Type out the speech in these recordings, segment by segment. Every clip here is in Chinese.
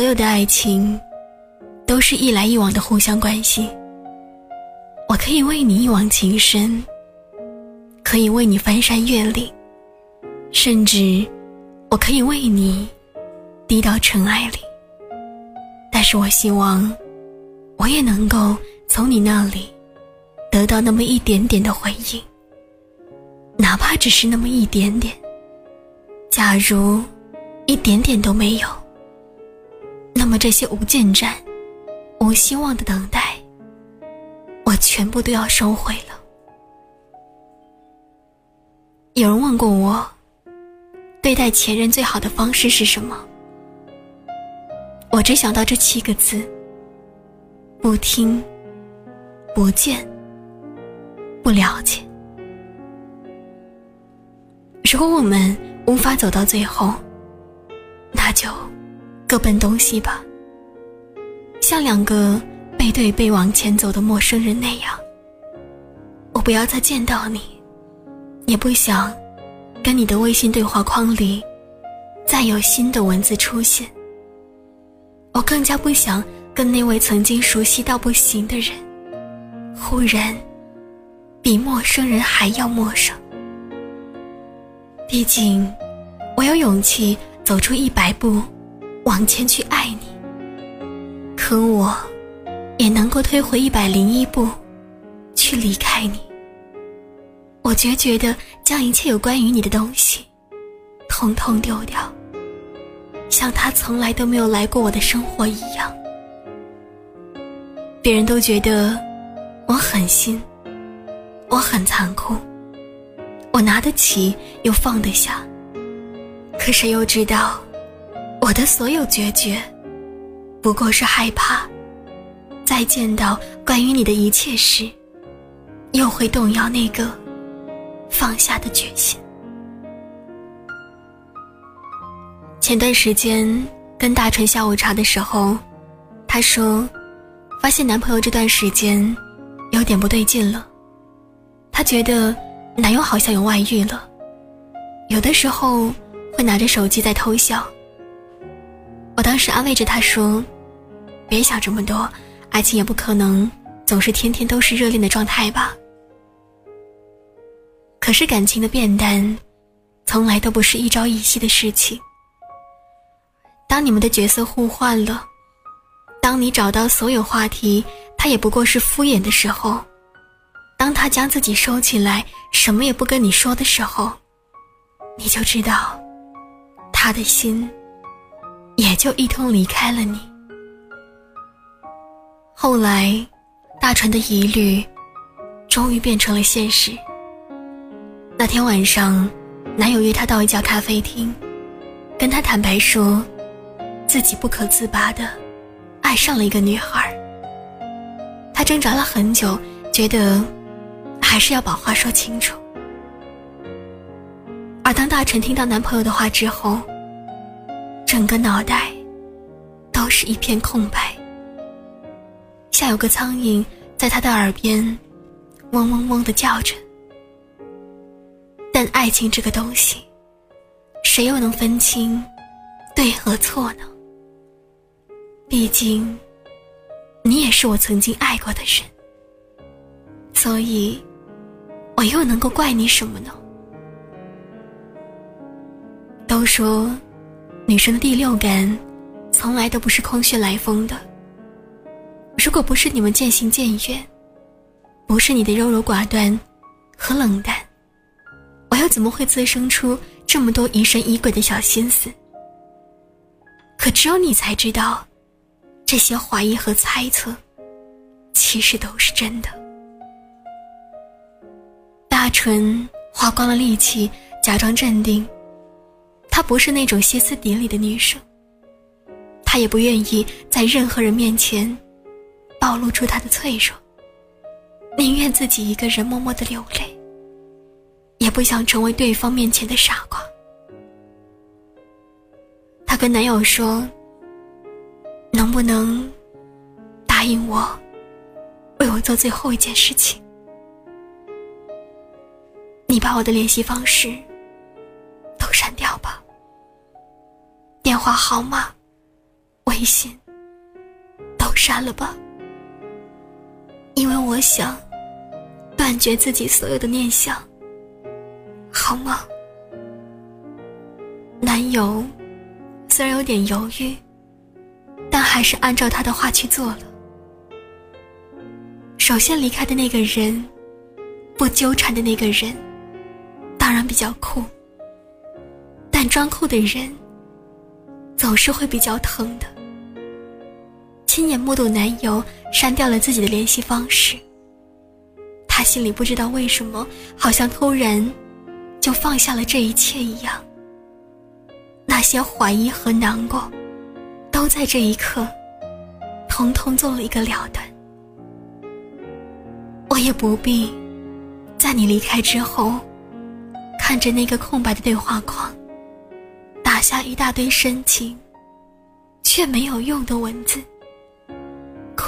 所有的爱情，都是一来一往的互相关系。我可以为你一往情深，可以为你翻山越岭，甚至我可以为你低到尘埃里。但是我希望，我也能够从你那里得到那么一点点的回应，哪怕只是那么一点点。假如一点点都没有，那么这些无进展、无希望的等待，我全部都要收回了。有人问过我，对待前任最好的方式是什么？我只想到这七个字：不听、不见、不了解。如果我们无法走到最后，那就各奔东西吧。像两个背对背往前走的陌生人那样，我不要再见到你，也不想跟你的微信对话框里再有新的文字出现。我更加不想跟那位曾经熟悉到不行的人，忽然比陌生人还要陌生。毕竟，我有勇气走出一百步，往前去爱你。可我，也能够退回一百零一步，去离开你。我决绝的将一切有关于你的东西，统统丢掉，像他从来都没有来过我的生活一样。别人都觉得我狠心，我很残酷。我拿得起，又放得下。可谁又知道，我的所有决绝，不过是害怕，再见到关于你的一切时，又会动摇那个放下的决心。前段时间跟大纯下午茶的时候，她说，发现男朋友这段时间有点不对劲了，她觉得。男友好像有外遇了，有的时候会拿着手机在偷笑。我当时安慰着他说：“别想这么多，爱情也不可能总是天天都是热恋的状态吧。”可是感情的变淡，从来都不是一朝一夕的事情。当你们的角色互换了，当你找到所有话题，他也不过是敷衍的时候。当他将自己收起来，什么也不跟你说的时候，你就知道，他的心就一同离开了你。后来，大川的疑虑终于变成了现实。那天晚上，男友约她到一家咖啡厅，跟她坦白说，自己不可自拔的爱上了一个女孩。他挣扎了很久，觉得。还是要把话说清楚。而当大臣听到男朋友的话之后，整个脑袋是一片空白，像有个苍蝇在他的耳边嗡嗡嗡的叫着。但爱情这个东西，谁又能分清对和错呢？毕竟，你也是我曾经爱过的人，所以。我又能够怪你什么呢？都说，女生的第六感，从来都不是空穴来风的。如果不是你们渐行渐远，不是你的优柔寡断和冷淡，我又怎么会滋生出这么多疑神疑鬼的小心思？可只有你才知道，这些怀疑和猜测，其实都是真的。大纯花光了力气，假装镇定。她不是那种歇斯底里的女生，她也不愿意在任何人面前暴露出她的脆弱，宁愿自己一个人默默的流泪，也不想成为对方面前的傻瓜。她跟男友说：“能不能答应我，为我做最后一件事情？”你把我的联系方式都删掉吧，电话号码微信都删了吧，因为我想断绝自己所有的念想，好吗？男友虽然有点犹豫，但还是按照他的话去做了。首先离开的那个人，不纠缠的那个人，当然比较酷。但装酷的人，总是会比较疼的。亲眼目睹男友删掉了自己的联系方式，他心里不知道为什么，好像突然就放下了这一切一样。那些怀疑和难过，都在这一刻，通通做了一个了断。我也不必，在你离开之后，看着那个空白的对话框，打下一大堆深情，却没有用的文字，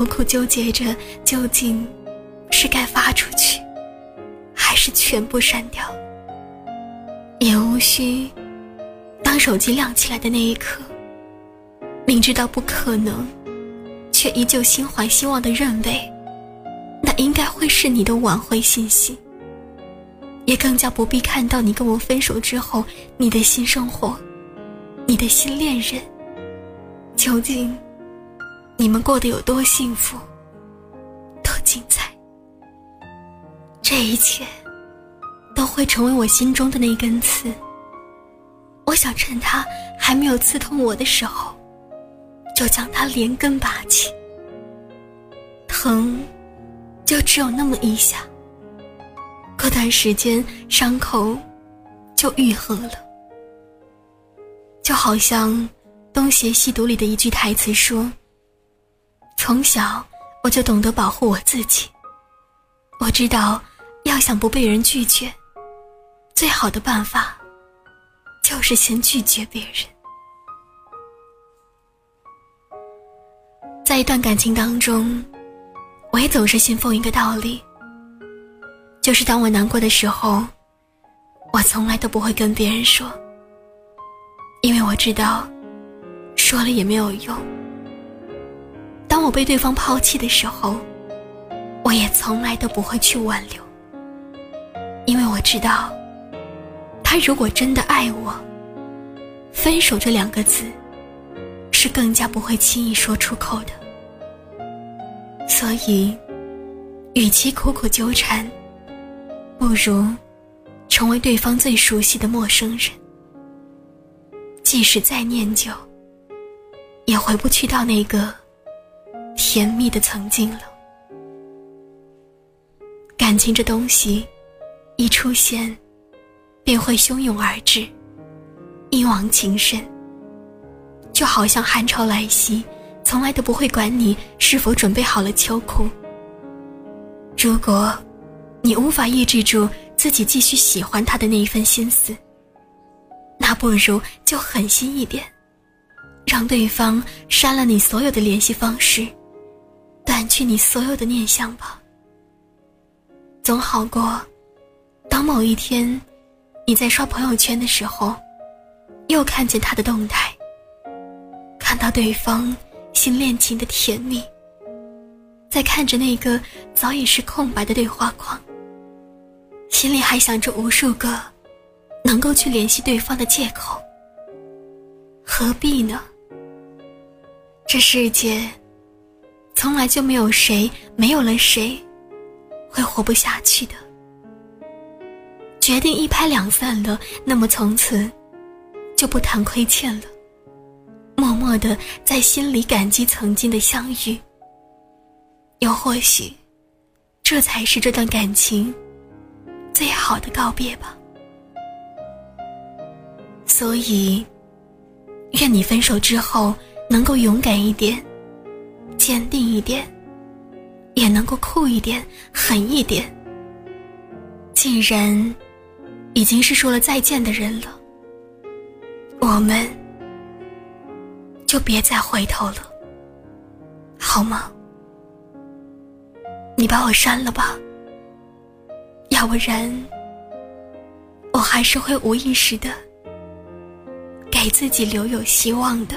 苦苦纠结着究竟是该发出去，还是全部删掉。也无需，当手机亮起来的那一刻，明知道不可能，却依旧心怀希望的认为。那应该会是你的挽回信息，也更加不必看到你跟我分手之后你的新生活，你的新恋人。究竟你们过得有多幸福，多精彩？这一切都会成为我心中的那根刺。我想趁它还没有刺痛我的时候，就将它连根拔起。疼。就只有那么一下，过段时间伤口就愈合了。就好像《东邪西毒》里的一句台词说：“从小我就懂得保护我自己，我知道要想不被人拒绝，最好的办法就是先拒绝别人。”在一段感情当中。我也总是信奉一个道理，就是当我难过的时候，我从来都不会跟别人说，因为我知道，说了也没有用。当我被对方抛弃的时候，我也从来都不会去挽留，因为我知道，他如果真的爱我，分手这两个字，是更加不会轻易说出口的。所以，与其苦苦纠缠，不如成为对方最熟悉的陌生人。即使再念旧，也回不去到那个甜蜜的曾经了。感情这东西，一出现，便会汹涌而至，一往情深。就好像寒潮来袭。从来都不会管你是否准备好了秋裤。如果，你无法抑制住自己继续喜欢他的那一份心思，那不如就狠心一点，让对方删了你所有的联系方式，掸去你所有的念想吧。总好过，当某一天，你在刷朋友圈的时候，又看见他的动态，看到对方。新恋情的甜蜜，在看着那个早已是空白的对话框，心里还想着无数个能够去联系对方的借口。何必呢？这世界从来就没有谁没有了谁会活不下去的。决定一拍两散了，那么从此就不谈亏欠了。默默的在心里感激曾经的相遇，又或许，这才是这段感情最好的告别吧。所以，愿你分手之后能够勇敢一点，坚定一点，也能够酷一点、狠一点。既然已经是说了再见的人了，我们。就别再回头了，好吗？你把我删了吧，要不然我还是会无意识的给自己留有希望的。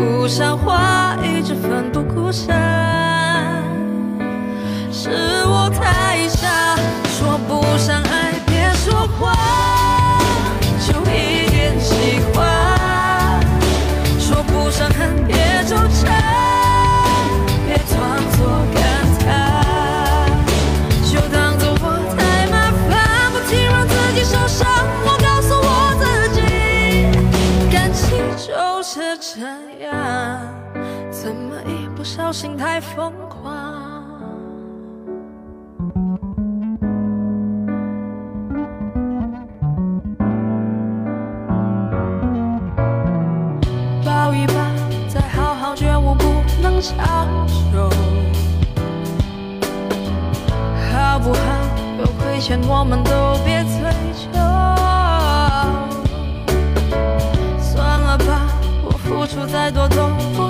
不像话，一直奋不顾身，是我太傻，说不上爱。心太疯狂？抱一抱，再好好觉悟，不能长久，好不好？有亏欠我们都别追究。算了吧，我付出再多都不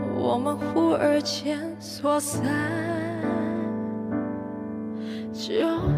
我们忽而间错散，就。